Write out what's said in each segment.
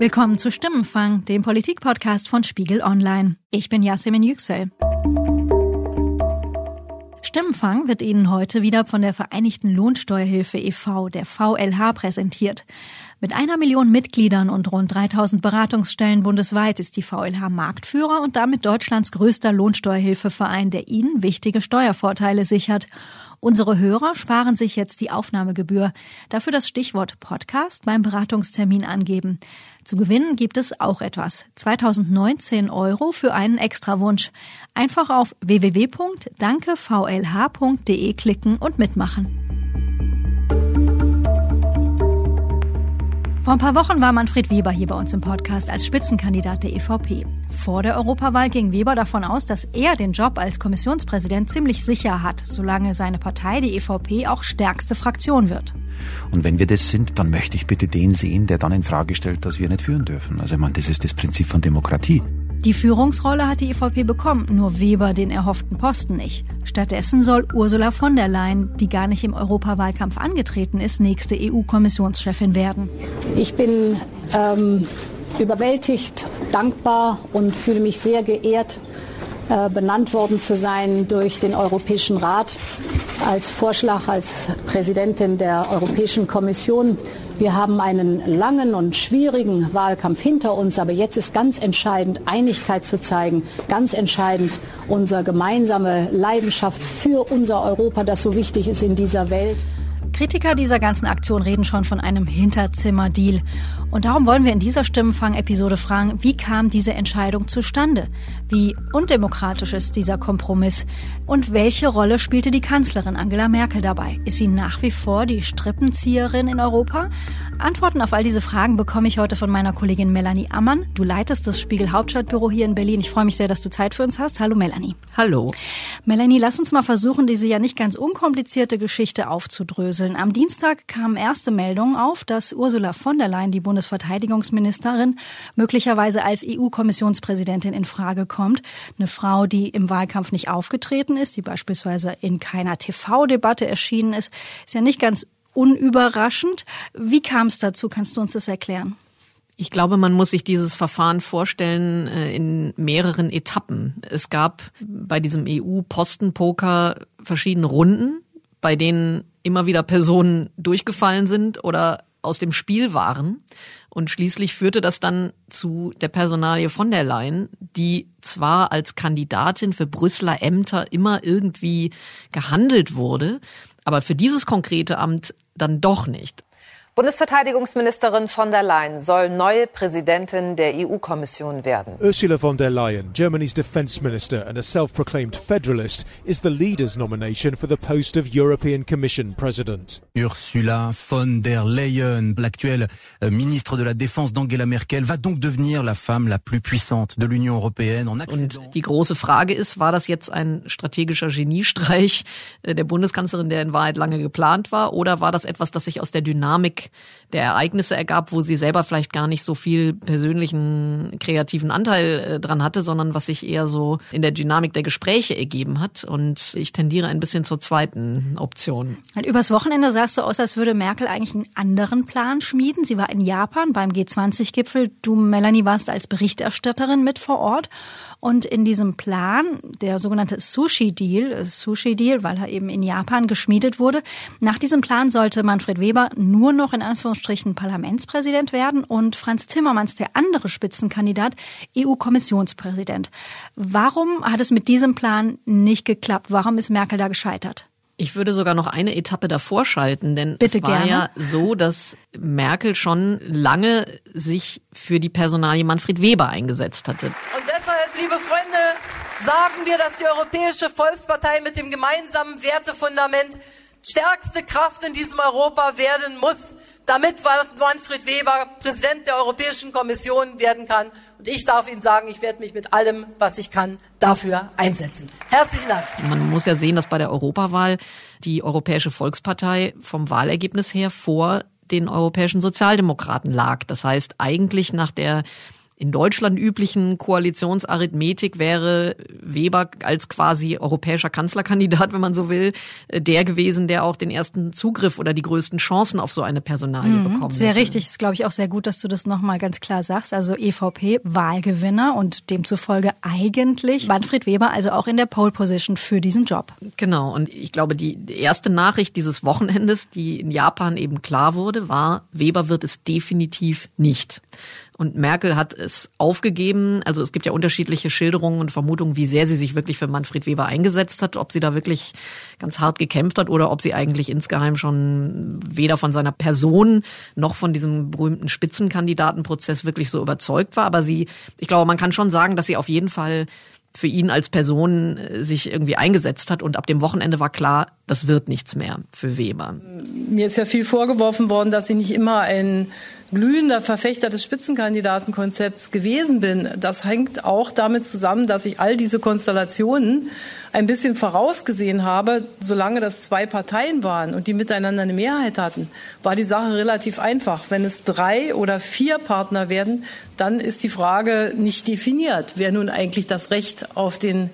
Willkommen zu Stimmenfang, dem Politikpodcast von Spiegel Online. Ich bin Yasemin Yüksel. Stimmenfang wird Ihnen heute wieder von der Vereinigten Lohnsteuerhilfe e.V., der VLH, präsentiert. Mit einer Million Mitgliedern und rund 3000 Beratungsstellen bundesweit ist die VLH Marktführer und damit Deutschlands größter Lohnsteuerhilfeverein, der Ihnen wichtige Steuervorteile sichert. Unsere Hörer sparen sich jetzt die Aufnahmegebühr. Dafür das Stichwort Podcast beim Beratungstermin angeben. Zu gewinnen gibt es auch etwas. 2019 Euro für einen Extrawunsch. Einfach auf www.dankevlh.de klicken und mitmachen. Vor ein paar Wochen war Manfred Weber hier bei uns im Podcast als Spitzenkandidat der EVP. Vor der Europawahl ging Weber davon aus, dass er den Job als Kommissionspräsident ziemlich sicher hat, solange seine Partei, die EVP, auch stärkste Fraktion wird. Und wenn wir das sind, dann möchte ich bitte den sehen, der dann in Frage stellt, dass wir nicht führen dürfen. Also ich meine, das ist das Prinzip von Demokratie. Die Führungsrolle hat die EVP bekommen, nur Weber den erhofften Posten nicht. Stattdessen soll Ursula von der Leyen, die gar nicht im Europawahlkampf angetreten ist, nächste EU-Kommissionschefin werden. Ich bin ähm, überwältigt, dankbar und fühle mich sehr geehrt, äh, benannt worden zu sein durch den Europäischen Rat als Vorschlag als Präsidentin der Europäischen Kommission wir haben einen langen und schwierigen Wahlkampf hinter uns, aber jetzt ist ganz entscheidend, Einigkeit zu zeigen, ganz entscheidend unsere gemeinsame Leidenschaft für unser Europa, das so wichtig ist in dieser Welt. Kritiker dieser ganzen Aktion reden schon von einem Hinterzimmer-Deal. Und darum wollen wir in dieser Stimmenfang-Episode fragen, wie kam diese Entscheidung zustande? Wie undemokratisch ist dieser Kompromiss? Und welche Rolle spielte die Kanzlerin Angela Merkel dabei? Ist sie nach wie vor die Strippenzieherin in Europa? Antworten auf all diese Fragen bekomme ich heute von meiner Kollegin Melanie Ammann. Du leitest das Spiegel Hauptstadtbüro hier in Berlin. Ich freue mich sehr, dass du Zeit für uns hast. Hallo Melanie. Hallo. Melanie, lass uns mal versuchen, diese ja nicht ganz unkomplizierte Geschichte aufzudröseln. Am Dienstag kamen erste Meldungen auf, dass Ursula von der Leyen, die Bundesverteidigungsministerin, möglicherweise als EU-Kommissionspräsidentin in Frage kommt. Eine Frau, die im Wahlkampf nicht aufgetreten ist, die beispielsweise in keiner TV-Debatte erschienen ist, ist ja nicht ganz unüberraschend. Wie kam es dazu? Kannst du uns das erklären? Ich glaube, man muss sich dieses Verfahren vorstellen äh, in mehreren Etappen. Es gab bei diesem EU-Postenpoker verschiedene Runden, bei denen immer wieder Personen durchgefallen sind oder aus dem Spiel waren. Und schließlich führte das dann zu der Personalie von der Leyen, die zwar als Kandidatin für Brüsseler Ämter immer irgendwie gehandelt wurde, aber für dieses konkrete Amt dann doch nicht. Bundesverteidigungsministerin von der Leyen soll neue Präsidentin der EU-Kommission werden. Ursula von der Leyen, Germany's defense minister and a self-proclaimed federalist, is the leader's nomination for the post of European Commission president. Ursula von der Leyen, l'actuelle euh, ministre de la Défense d'Angela Merkel, va donc devenir la femme la plus puissante de l'Union européenne. En Und die große Frage ist, war das jetzt ein strategischer Geniestreich äh, der Bundeskanzlerin, der in Wahrheit lange geplant war, oder war das etwas, das sich aus der Dynamik der Ereignisse ergab, wo sie selber vielleicht gar nicht so viel persönlichen kreativen Anteil äh, dran hatte, sondern was sich eher so in der Dynamik der Gespräche ergeben hat. Und ich tendiere ein bisschen zur zweiten Option. Und übers Wochenende sah es so aus, als würde Merkel eigentlich einen anderen Plan schmieden. Sie war in Japan beim G20-Gipfel. Du, Melanie, warst als Berichterstatterin mit vor Ort. Und in diesem Plan, der sogenannte Sushi-Deal, äh, Sushi-Deal, weil er eben in Japan geschmiedet wurde, nach diesem Plan sollte Manfred Weber nur noch in Anführungsstrichen Parlamentspräsident werden und Franz Timmermans, der andere Spitzenkandidat, EU-Kommissionspräsident. Warum hat es mit diesem Plan nicht geklappt? Warum ist Merkel da gescheitert? Ich würde sogar noch eine Etappe davor schalten, denn Bitte es war gerne. ja so, dass Merkel schon lange sich für die Personalie Manfred Weber eingesetzt hatte. Deshalb, liebe Freunde, sagen wir, dass die Europäische Volkspartei mit dem gemeinsamen Wertefundament stärkste Kraft in diesem Europa werden muss, damit Manfred Weber Präsident der Europäischen Kommission werden kann. Und ich darf Ihnen sagen, ich werde mich mit allem, was ich kann, dafür einsetzen. Herzlichen Dank. Man muss ja sehen, dass bei der Europawahl die Europäische Volkspartei vom Wahlergebnis her vor den europäischen Sozialdemokraten lag. Das heißt, eigentlich nach der in Deutschland üblichen Koalitionsarithmetik wäre Weber als quasi europäischer Kanzlerkandidat, wenn man so will, äh, der gewesen, der auch den ersten Zugriff oder die größten Chancen auf so eine Personalie mhm, bekommen Sehr hätte. richtig, ist glaube ich auch sehr gut, dass du das nochmal ganz klar sagst. Also EVP Wahlgewinner und demzufolge eigentlich Manfred Weber also auch in der Pole Position für diesen Job. Genau und ich glaube, die erste Nachricht dieses Wochenendes, die in Japan eben klar wurde, war, Weber wird es definitiv nicht. Und Merkel hat es aufgegeben. Also es gibt ja unterschiedliche Schilderungen und Vermutungen, wie sehr sie sich wirklich für Manfred Weber eingesetzt hat, ob sie da wirklich ganz hart gekämpft hat oder ob sie eigentlich insgeheim schon weder von seiner Person noch von diesem berühmten Spitzenkandidatenprozess wirklich so überzeugt war. Aber sie, ich glaube, man kann schon sagen, dass sie auf jeden Fall für ihn als Person äh, sich irgendwie eingesetzt hat. Und ab dem Wochenende war klar, das wird nichts mehr für Weber. Mir ist ja viel vorgeworfen worden, dass ich nicht immer ein glühender Verfechter des Spitzenkandidatenkonzepts gewesen bin. Das hängt auch damit zusammen, dass ich all diese Konstellationen ein bisschen vorausgesehen habe. Solange das zwei Parteien waren und die miteinander eine Mehrheit hatten, war die Sache relativ einfach. Wenn es drei oder vier Partner werden, dann ist die Frage nicht definiert, wer nun eigentlich das Recht auf den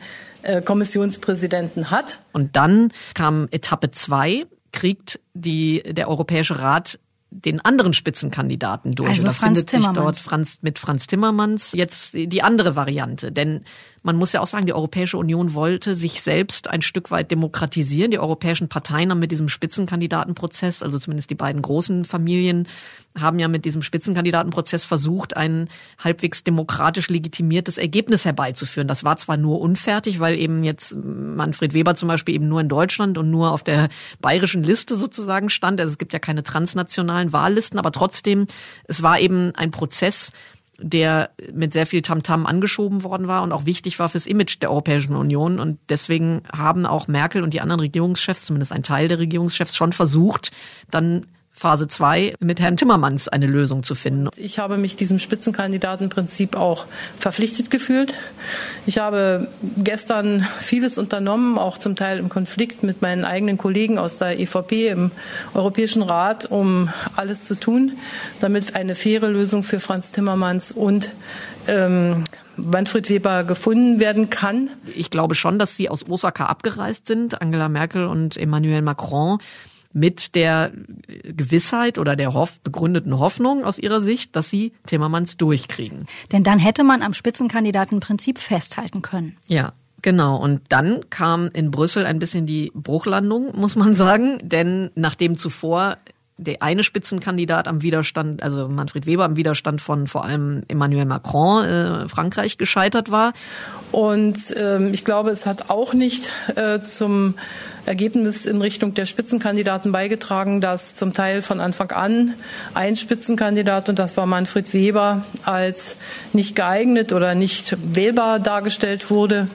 Kommissionspräsidenten hat. Und dann kam Etappe zwei kriegt die, der Europäische Rat den anderen Spitzenkandidaten durch. Also Oder Franz findet sich dort Franz, mit Franz Timmermans jetzt die andere Variante. Denn man muss ja auch sagen, die Europäische Union wollte sich selbst ein Stück weit demokratisieren. Die europäischen Parteien haben mit diesem Spitzenkandidatenprozess, also zumindest die beiden großen Familien, haben ja mit diesem Spitzenkandidatenprozess versucht, ein halbwegs demokratisch legitimiertes Ergebnis herbeizuführen. Das war zwar nur unfertig, weil eben jetzt Manfred Weber zum Beispiel eben nur in Deutschland und nur auf der bayerischen Liste sozusagen stand. Also es gibt ja keine transnationalen Wahllisten, aber trotzdem, es war eben ein Prozess, der mit sehr viel Tamtam -Tam angeschoben worden war und auch wichtig war fürs Image der Europäischen Union. Und deswegen haben auch Merkel und die anderen Regierungschefs, zumindest ein Teil der Regierungschefs, schon versucht, dann Phase 2 mit Herrn Timmermans eine Lösung zu finden. Ich habe mich diesem Spitzenkandidatenprinzip auch verpflichtet gefühlt. Ich habe gestern vieles unternommen, auch zum Teil im Konflikt mit meinen eigenen Kollegen aus der EVP im Europäischen Rat, um alles zu tun, damit eine faire Lösung für Franz Timmermans und ähm, Manfred Weber gefunden werden kann. Ich glaube schon, dass sie aus Osaka abgereist sind, Angela Merkel und Emmanuel Macron mit der Gewissheit oder der hoff begründeten Hoffnung aus ihrer Sicht, dass sie Timmermans durchkriegen. Denn dann hätte man am Spitzenkandidatenprinzip festhalten können. Ja. Genau, und dann kam in Brüssel ein bisschen die Bruchlandung, muss man sagen, denn nachdem zuvor der eine Spitzenkandidat am Widerstand, also Manfred Weber am Widerstand von vor allem Emmanuel Macron, äh, Frankreich gescheitert war. Und ähm, ich glaube, es hat auch nicht äh, zum Ergebnis in Richtung der Spitzenkandidaten beigetragen, dass zum Teil von Anfang an ein Spitzenkandidat, und das war Manfred Weber, als nicht geeignet oder nicht wählbar dargestellt wurde.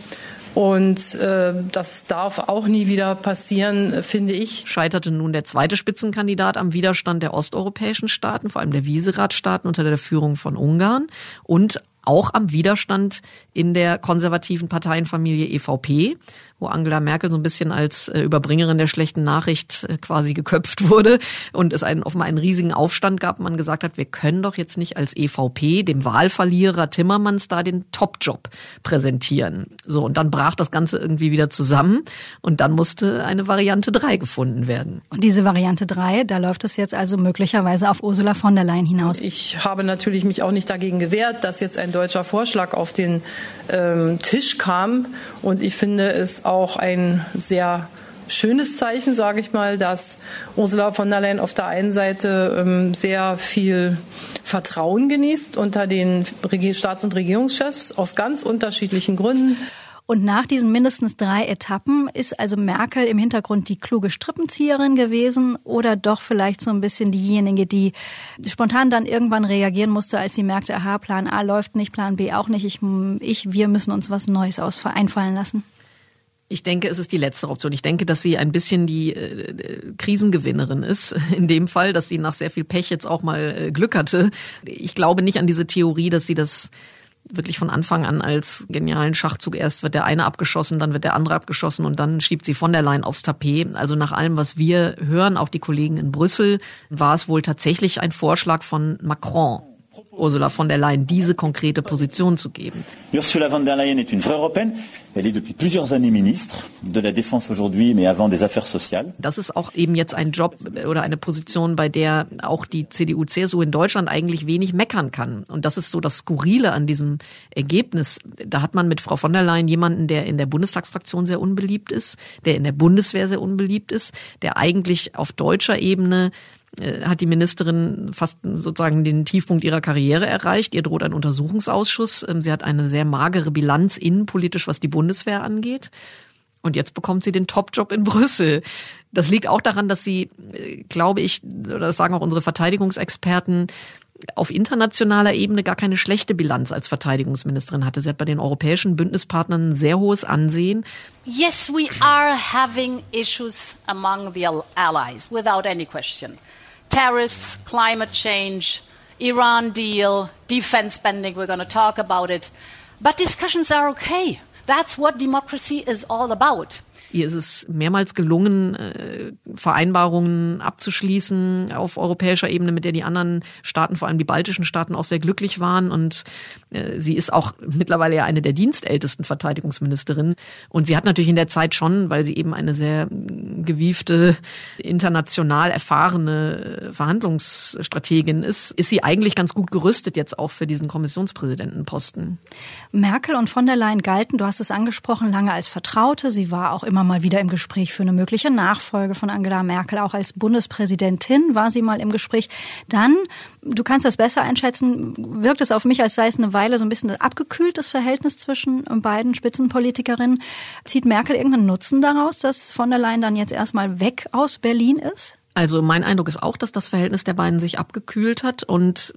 Und äh, das darf auch nie wieder passieren, finde ich. Scheiterte nun der zweite Spitzenkandidat am Widerstand der osteuropäischen Staaten, vor allem der Visegrad-Staaten unter der Führung von Ungarn und auch am Widerstand in der konservativen Parteienfamilie EVP, wo Angela Merkel so ein bisschen als äh, Überbringerin der schlechten Nachricht äh, quasi geköpft wurde und es einen, offenbar einen riesigen Aufstand gab. Man gesagt hat, wir können doch jetzt nicht als EVP dem Wahlverlierer Timmermans da den Topjob präsentieren. So, und dann brach das Ganze irgendwie wieder zusammen und dann musste eine Variante drei gefunden werden. Und diese Variante drei, da läuft es jetzt also möglicherweise auf Ursula von der Leyen hinaus. Ich habe natürlich mich auch nicht dagegen gewehrt, dass jetzt ein deutscher Vorschlag auf den ähm, Tisch kam und ich finde es auch ein sehr schönes Zeichen, sage ich mal, dass Ursula von der Leyen auf der einen Seite ähm, sehr viel Vertrauen genießt unter den Staats- und Regierungschefs aus ganz unterschiedlichen Gründen. Und nach diesen mindestens drei Etappen ist also Merkel im Hintergrund die kluge Strippenzieherin gewesen oder doch vielleicht so ein bisschen diejenige, die spontan dann irgendwann reagieren musste, als sie merkte, aha, Plan A läuft nicht, Plan B auch nicht, ich, ich wir müssen uns was Neues aus einfallen lassen. Ich denke, es ist die letzte Option. Ich denke, dass sie ein bisschen die äh, Krisengewinnerin ist. In dem Fall, dass sie nach sehr viel Pech jetzt auch mal äh, Glück hatte. Ich glaube nicht an diese Theorie, dass sie das wirklich von Anfang an als genialen Schachzug erst wird der eine abgeschossen, dann wird der andere abgeschossen und dann schiebt sie von der Leyen aufs Tapet. Also nach allem, was wir hören, auch die Kollegen in Brüssel, war es wohl tatsächlich ein Vorschlag von Macron Ursula von der Leyen diese konkrete Position zu geben. Ursula von der Leyen est une vraie Européenne. Elle est depuis plusieurs années ministre de la Défense aujourd'hui, mais avant des Affaires sociales. Das ist auch eben jetzt ein Job oder eine Position, bei der auch die CDU, CSU in Deutschland eigentlich wenig meckern kann. Und das ist so das Skurrile an diesem Ergebnis. Da hat man mit Frau von der Leyen jemanden, der in der Bundestagsfraktion sehr unbeliebt ist, der in der Bundeswehr sehr unbeliebt ist, der eigentlich auf deutscher Ebene äh, hat die Ministerin fast sozusagen den Tiefpunkt ihrer Karriere erreicht. Ihr droht ein Untersuchungsausschuss. Ähm, sie hat eine sehr magere Bilanz innenpolitisch, was die Bundeswehr angeht. Und jetzt bekommt sie den Topjob in Brüssel. Das liegt auch daran, dass sie, äh, glaube ich, oder das sagen auch unsere Verteidigungsexperten, auf internationaler Ebene gar keine schlechte Bilanz als Verteidigungsministerin hatte. Sie hat bei den europäischen Bündnispartnern ein sehr hohes Ansehen. Yes, we are having issues among the allies, without any question. Tariffs, climate change, Iran deal, defense spending, we're going to talk about it. But discussions are okay. That's what democracy is all about. Ihr ist es mehrmals gelungen, äh, Vereinbarungen abzuschließen auf europäischer Ebene, mit der die anderen Staaten, vor allem die baltischen Staaten, auch sehr glücklich waren. Und sie ist auch mittlerweile ja eine der dienstältesten Verteidigungsministerinnen. Und sie hat natürlich in der Zeit schon, weil sie eben eine sehr gewiefte, international erfahrene Verhandlungsstrategin ist, ist sie eigentlich ganz gut gerüstet jetzt auch für diesen Kommissionspräsidentenposten. Merkel und von der Leyen galten, du hast es angesprochen, lange als Vertraute. Sie war auch immer mal wieder im Gespräch für eine mögliche Nachfolge von Angela Merkel. Auch als Bundespräsidentin war sie mal im Gespräch. Dann, du kannst das besser einschätzen, wirkt es auf mich, als sei es eine Weile so ein bisschen abgekühlt, das Verhältnis zwischen beiden Spitzenpolitikerinnen. Zieht Merkel irgendeinen Nutzen daraus, dass von der Leyen dann jetzt erstmal weg aus Berlin ist? Also mein Eindruck ist auch, dass das Verhältnis der beiden sich abgekühlt hat und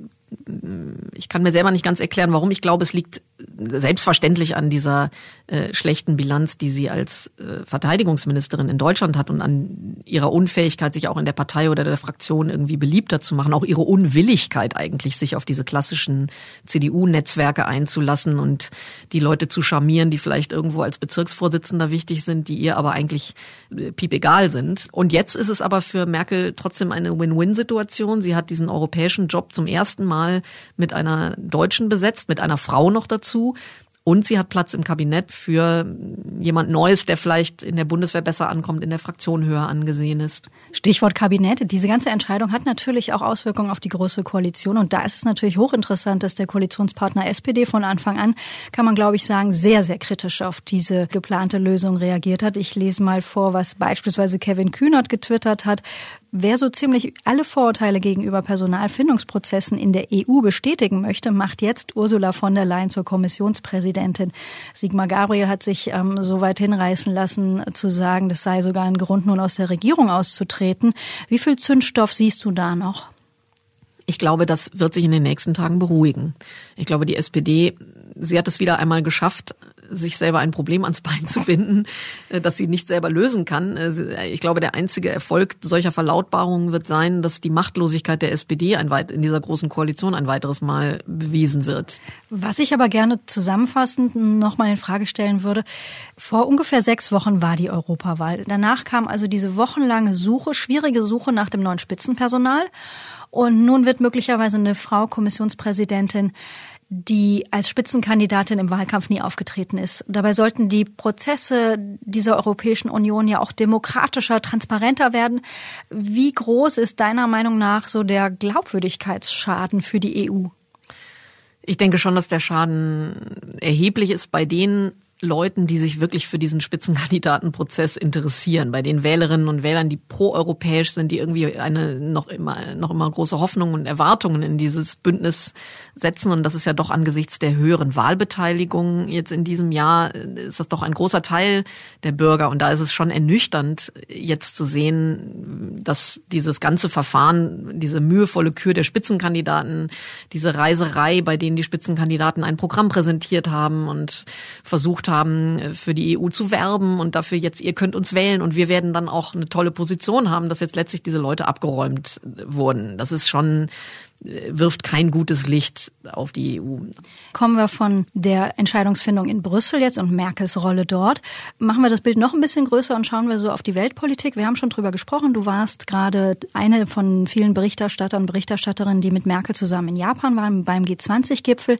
ich kann mir selber nicht ganz erklären, warum. Ich glaube, es liegt selbstverständlich an dieser äh, schlechten Bilanz, die sie als äh, Verteidigungsministerin in Deutschland hat und an ihrer Unfähigkeit, sich auch in der Partei oder der Fraktion irgendwie beliebter zu machen, auch ihre Unwilligkeit eigentlich, sich auf diese klassischen CDU-Netzwerke einzulassen und die Leute zu charmieren, die vielleicht irgendwo als Bezirksvorsitzender wichtig sind, die ihr aber eigentlich äh, piepegal sind. Und jetzt ist es aber für Merkel trotzdem eine Win-Win-Situation. Sie hat diesen europäischen Job zum ersten Mal mit einer Deutschen besetzt, mit einer Frau noch dazu. Und sie hat Platz im Kabinett für jemand Neues, der vielleicht in der Bundeswehr besser ankommt, in der Fraktion höher angesehen ist. Stichwort Kabinett. Diese ganze Entscheidung hat natürlich auch Auswirkungen auf die große Koalition. Und da ist es natürlich hochinteressant, dass der Koalitionspartner SPD von Anfang an, kann man glaube ich sagen, sehr, sehr kritisch auf diese geplante Lösung reagiert hat. Ich lese mal vor, was beispielsweise Kevin Kühnert getwittert hat. Wer so ziemlich alle Vorurteile gegenüber Personalfindungsprozessen in der EU bestätigen möchte, macht jetzt Ursula von der Leyen zur Kommissionspräsidentin. Sigmar Gabriel hat sich ähm, so weit hinreißen lassen, zu sagen, das sei sogar ein Grund, nun aus der Regierung auszutreten. Wie viel Zündstoff siehst du da noch? Ich glaube, das wird sich in den nächsten Tagen beruhigen. Ich glaube, die SPD, sie hat es wieder einmal geschafft, sich selber ein Problem ans Bein zu binden, äh, das sie nicht selber lösen kann. Äh, ich glaube, der einzige Erfolg solcher Verlautbarungen wird sein, dass die Machtlosigkeit der SPD ein weit, in dieser großen Koalition ein weiteres Mal bewiesen wird. Was ich aber gerne zusammenfassend nochmal in Frage stellen würde, vor ungefähr sechs Wochen war die Europawahl. Danach kam also diese wochenlange Suche, schwierige Suche nach dem neuen Spitzenpersonal. Und nun wird möglicherweise eine Frau Kommissionspräsidentin die als Spitzenkandidatin im Wahlkampf nie aufgetreten ist. Dabei sollten die Prozesse dieser Europäischen Union ja auch demokratischer, transparenter werden. Wie groß ist deiner Meinung nach so der Glaubwürdigkeitsschaden für die EU? Ich denke schon, dass der Schaden erheblich ist bei denen Leuten, die sich wirklich für diesen Spitzenkandidatenprozess interessieren, bei den Wählerinnen und Wählern, die proeuropäisch sind, die irgendwie eine noch immer noch immer große Hoffnungen und Erwartungen in dieses Bündnis setzen. Und das ist ja doch angesichts der höheren Wahlbeteiligung jetzt in diesem Jahr ist das doch ein großer Teil der Bürger. Und da ist es schon ernüchternd jetzt zu sehen, dass dieses ganze Verfahren, diese mühevolle Kür der Spitzenkandidaten, diese Reiserei, bei denen die Spitzenkandidaten ein Programm präsentiert haben und versucht haben, für die EU zu werben und dafür jetzt, ihr könnt uns wählen und wir werden dann auch eine tolle Position haben, dass jetzt letztlich diese Leute abgeräumt wurden. Das ist schon wirft kein gutes Licht auf die EU. Kommen wir von der Entscheidungsfindung in Brüssel jetzt und Merkels Rolle dort. Machen wir das Bild noch ein bisschen größer und schauen wir so auf die Weltpolitik. Wir haben schon drüber gesprochen. Du warst gerade eine von vielen Berichterstattern und Berichterstatterinnen, die mit Merkel zusammen in Japan waren beim G20-Gipfel.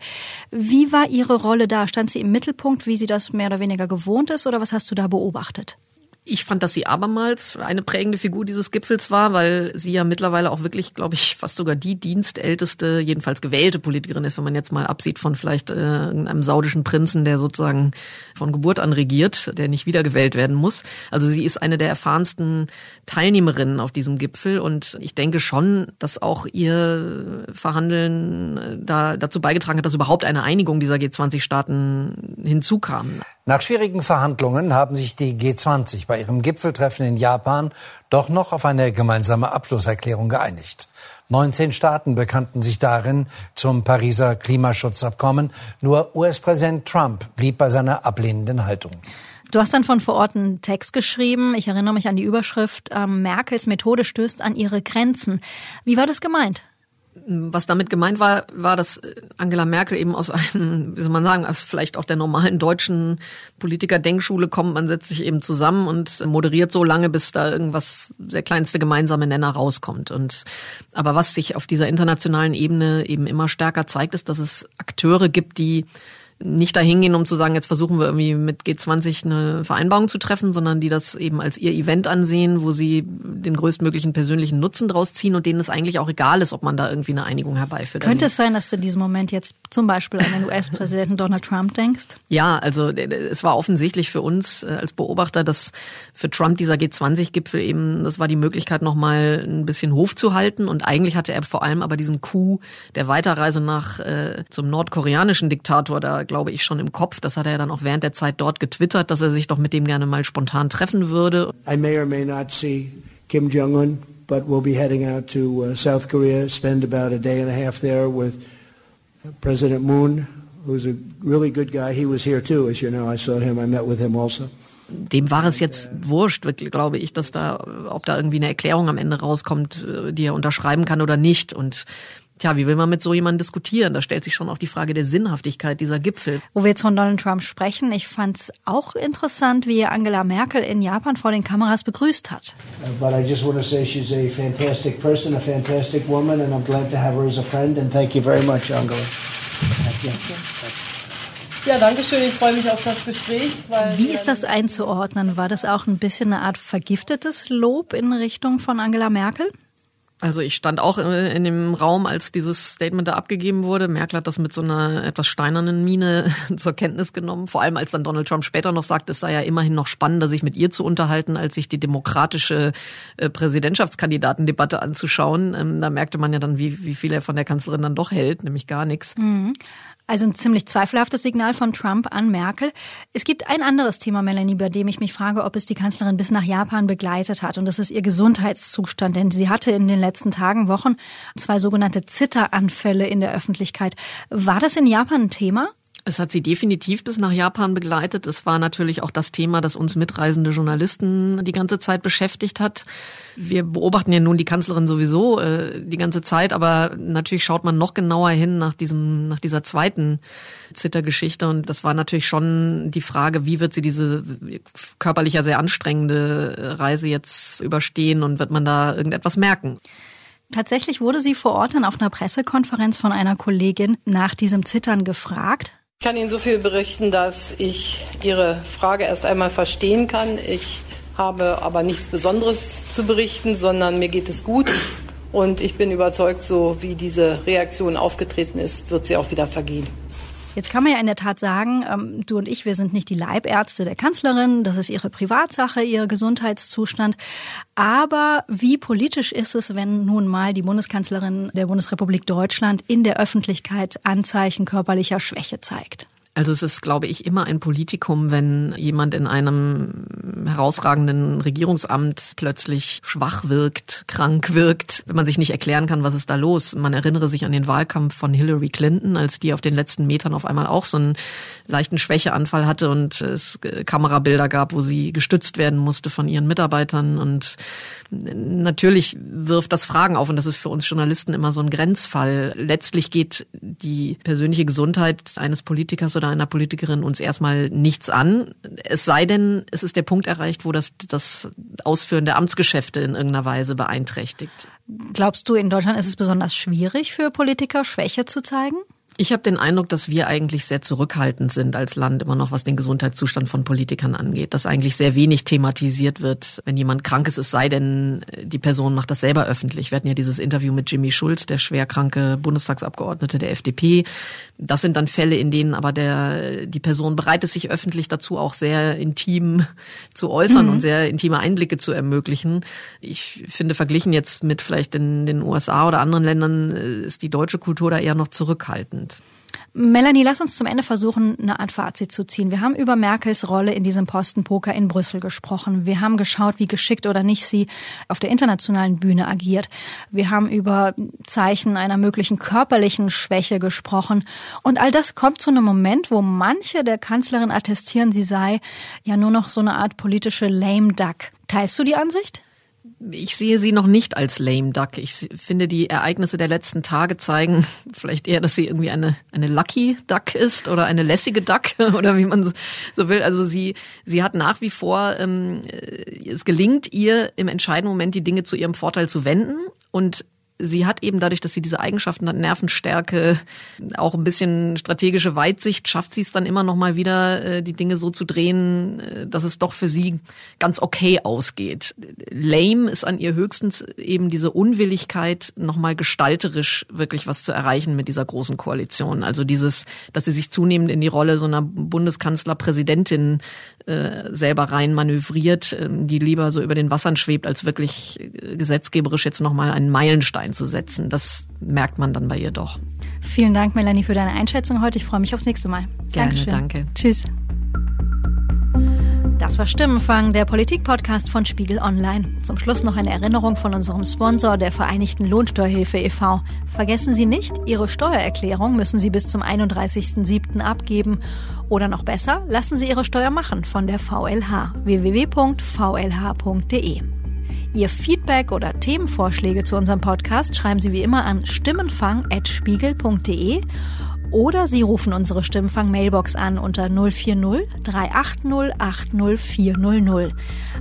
Wie war ihre Rolle da? Stand sie im Mittelpunkt, wie sie das mehr oder weniger gewohnt ist oder was hast du da beobachtet? Ich fand, dass sie abermals eine prägende Figur dieses Gipfels war, weil sie ja mittlerweile auch wirklich, glaube ich, fast sogar die dienstälteste, jedenfalls gewählte Politikerin ist, wenn man jetzt mal absieht von vielleicht äh, einem saudischen Prinzen, der sozusagen von Geburt an regiert, der nicht wiedergewählt werden muss. Also sie ist eine der erfahrensten Teilnehmerinnen auf diesem Gipfel und ich denke schon, dass auch ihr Verhandeln äh, da dazu beigetragen hat, dass überhaupt eine Einigung dieser G20-Staaten hinzukam. Nach schwierigen Verhandlungen haben sich die G20 bei ihrem Gipfeltreffen in Japan doch noch auf eine gemeinsame Abschlusserklärung geeinigt. 19 Staaten bekannten sich darin zum Pariser Klimaschutzabkommen. Nur US-Präsident Trump blieb bei seiner ablehnenden Haltung. Du hast dann von vor Ort einen Text geschrieben. Ich erinnere mich an die Überschrift, ähm, Merkels Methode stößt an ihre Grenzen. Wie war das gemeint? Was damit gemeint war, war, dass Angela Merkel eben aus einem, wie soll man sagen, aus vielleicht auch der normalen deutschen Politiker-Denkschule kommt. Man setzt sich eben zusammen und moderiert so lange, bis da irgendwas, der kleinste gemeinsame Nenner rauskommt. Und, aber was sich auf dieser internationalen Ebene eben immer stärker zeigt, ist, dass es Akteure gibt, die nicht dahin gehen, um zu sagen, jetzt versuchen wir irgendwie mit G20 eine Vereinbarung zu treffen, sondern die das eben als ihr Event ansehen, wo sie den größtmöglichen persönlichen Nutzen draus ziehen und denen es eigentlich auch egal ist, ob man da irgendwie eine Einigung herbeiführt. Könnte es sein, dass du in diesem Moment jetzt zum Beispiel an den US-Präsidenten Donald Trump denkst? Ja, also es war offensichtlich für uns äh, als Beobachter, dass für Trump dieser G20-Gipfel eben, das war die Möglichkeit, nochmal ein bisschen Hof zu halten und eigentlich hatte er vor allem aber diesen Coup der Weiterreise nach äh, zum nordkoreanischen Diktator da glaube ich, schon im Kopf. Das hat er ja dann auch während der Zeit dort getwittert, dass er sich doch mit dem gerne mal spontan treffen würde. I may or may not see Kim Jong-un, but we'll be heading out to uh, South Korea, spend about a day and a half there with President Moon, who's a really good guy. He was here too, as you know. I saw him. I met with him also dem war es jetzt wurscht, glaube ich, dass da, ob da irgendwie eine Erklärung am Ende rauskommt, äh, die er unterschreiben kann oder nicht. Und Tja, wie will man mit so jemandem diskutieren? Da stellt sich schon auch die Frage der Sinnhaftigkeit dieser Gipfel. Wo wir jetzt von Donald Trump sprechen, ich fand es auch interessant, wie er Angela Merkel in Japan vor den Kameras begrüßt hat. But I just want to say she's a fantastic person, a fantastic woman, and I'm glad to have her as a friend. And thank you very much, Angela. Ja, danke schön. Ich freue mich auf das Gespräch. Wie ist das einzuordnen? War das auch ein bisschen eine Art vergiftetes Lob in Richtung von Angela Merkel? Also ich stand auch in dem Raum, als dieses Statement da abgegeben wurde. Merkel hat das mit so einer etwas steinernen Miene zur Kenntnis genommen. Vor allem als dann Donald Trump später noch sagt, es sei ja immerhin noch spannender, sich mit ihr zu unterhalten, als sich die demokratische äh, Präsidentschaftskandidatendebatte anzuschauen. Ähm, da merkte man ja dann, wie, wie viel er von der Kanzlerin dann doch hält, nämlich gar nichts. Mhm. Also ein ziemlich zweifelhaftes Signal von Trump an Merkel. Es gibt ein anderes Thema, Melanie, bei dem ich mich frage, ob es die Kanzlerin bis nach Japan begleitet hat. Und das ist ihr Gesundheitszustand. Denn sie hatte in den letzten Tagen, Wochen zwei sogenannte Zitteranfälle in der Öffentlichkeit. War das in Japan ein Thema? Es hat sie definitiv bis nach Japan begleitet. Es war natürlich auch das Thema, das uns mitreisende Journalisten die ganze Zeit beschäftigt hat. Wir beobachten ja nun die Kanzlerin sowieso äh, die ganze Zeit, aber natürlich schaut man noch genauer hin nach diesem, nach dieser zweiten Zittergeschichte. Und das war natürlich schon die Frage, wie wird sie diese körperlich ja sehr anstrengende Reise jetzt überstehen und wird man da irgendetwas merken? Tatsächlich wurde sie vor Ort dann auf einer Pressekonferenz von einer Kollegin nach diesem Zittern gefragt. Ich kann Ihnen so viel berichten, dass ich Ihre Frage erst einmal verstehen kann. Ich habe aber nichts Besonderes zu berichten, sondern mir geht es gut. Und ich bin überzeugt, so wie diese Reaktion aufgetreten ist, wird sie auch wieder vergehen. Jetzt kann man ja in der Tat sagen, ähm, du und ich, wir sind nicht die Leibärzte der Kanzlerin, das ist ihre Privatsache, ihr Gesundheitszustand. Aber wie politisch ist es, wenn nun mal die Bundeskanzlerin der Bundesrepublik Deutschland in der Öffentlichkeit Anzeichen körperlicher Schwäche zeigt? Also es ist, glaube ich, immer ein Politikum, wenn jemand in einem herausragenden Regierungsamt plötzlich schwach wirkt, krank wirkt, wenn man sich nicht erklären kann, was ist da los. Man erinnere sich an den Wahlkampf von Hillary Clinton, als die auf den letzten Metern auf einmal auch so einen leichten Schwächeanfall hatte und es Kamerabilder gab, wo sie gestützt werden musste von ihren Mitarbeitern. Und natürlich wirft das Fragen auf und das ist für uns Journalisten immer so ein Grenzfall. Letztlich geht die persönliche Gesundheit eines Politikers oder einer Politikerin uns erstmal nichts an. Es sei denn, es ist der Punkt erreicht, wo das, das Ausführen der Amtsgeschäfte in irgendeiner Weise beeinträchtigt. Glaubst du, in Deutschland ist es besonders schwierig für Politiker, Schwäche zu zeigen? Ich habe den Eindruck, dass wir eigentlich sehr zurückhaltend sind als Land immer noch, was den Gesundheitszustand von Politikern angeht. Dass eigentlich sehr wenig thematisiert wird, wenn jemand krank ist, es sei denn, die Person macht das selber öffentlich. Wir hatten ja dieses Interview mit Jimmy Schulz, der schwerkranke Bundestagsabgeordnete der FDP. Das sind dann Fälle, in denen aber der, die Person bereit ist, sich öffentlich dazu auch sehr intim zu äußern mhm. und sehr intime Einblicke zu ermöglichen. Ich finde, verglichen jetzt mit vielleicht in den USA oder anderen Ländern äh, ist die deutsche Kultur da eher noch zurückhaltend. Melanie, lass uns zum Ende versuchen, eine Art Fazit zu ziehen. Wir haben über Merkels Rolle in diesem Postenpoker in Brüssel gesprochen. Wir haben geschaut, wie geschickt oder nicht sie auf der internationalen Bühne agiert. Wir haben über Zeichen einer möglichen körperlichen Schwäche gesprochen. Und all das kommt zu einem Moment, wo manche der Kanzlerin attestieren, sie sei ja nur noch so eine Art politische lame duck. Teilst du die Ansicht? Ich sehe sie noch nicht als lame duck. Ich finde, die Ereignisse der letzten Tage zeigen vielleicht eher, dass sie irgendwie eine, eine lucky duck ist oder eine lässige duck oder wie man so will. Also sie, sie hat nach wie vor, ähm, es gelingt ihr im entscheidenden Moment die Dinge zu ihrem Vorteil zu wenden und sie hat eben dadurch, dass sie diese Eigenschaften hat, Nervenstärke, auch ein bisschen strategische Weitsicht, schafft sie es dann immer noch mal wieder, äh, die Dinge so zu drehen, äh, dass es doch für sie ganz okay ausgeht. Lame ist an ihr höchstens eben diese Unwilligkeit, noch mal gestalterisch wirklich was zu erreichen mit dieser großen Koalition. Also dieses, dass sie sich zunehmend in die Rolle so einer Bundeskanzlerpräsidentin äh, selber rein manövriert, äh, die lieber so über den Wassern schwebt, als wirklich äh, gesetzgeberisch jetzt nochmal einen Meilenstein einzusetzen. Das merkt man dann bei ihr doch. Vielen Dank, Melanie, für deine Einschätzung heute. Ich freue mich aufs nächste Mal. Gerne, Dankeschön. danke. Tschüss. Das war Stimmenfang, der Politik-Podcast von Spiegel Online. Zum Schluss noch eine Erinnerung von unserem Sponsor, der Vereinigten Lohnsteuerhilfe e.V. Vergessen Sie nicht, Ihre Steuererklärung müssen Sie bis zum 31.07. abgeben. Oder noch besser, lassen Sie Ihre Steuer machen von der VLH. www.vlh.de. Ihr Feedback oder Themenvorschläge zu unserem Podcast schreiben Sie wie immer an stimmenfang.spiegel.de oder Sie rufen unsere Stimmfang-Mailbox an unter 040 380 80400.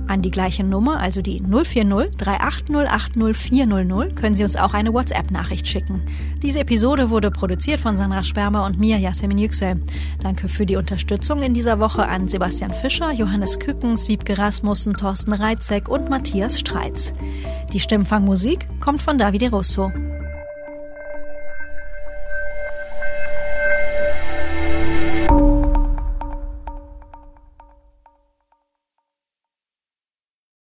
An die gleiche Nummer, also die 040 380 80400, können Sie uns auch eine WhatsApp-Nachricht schicken. Diese Episode wurde produziert von Sandra Sperber und mir, Yasemin Yüksel. Danke für die Unterstützung in dieser Woche an Sebastian Fischer, Johannes Kückens, Wiebke Rasmussen, Thorsten Reitzek und Matthias Streitz. Die Stimmfangmusik kommt von Davide Russo.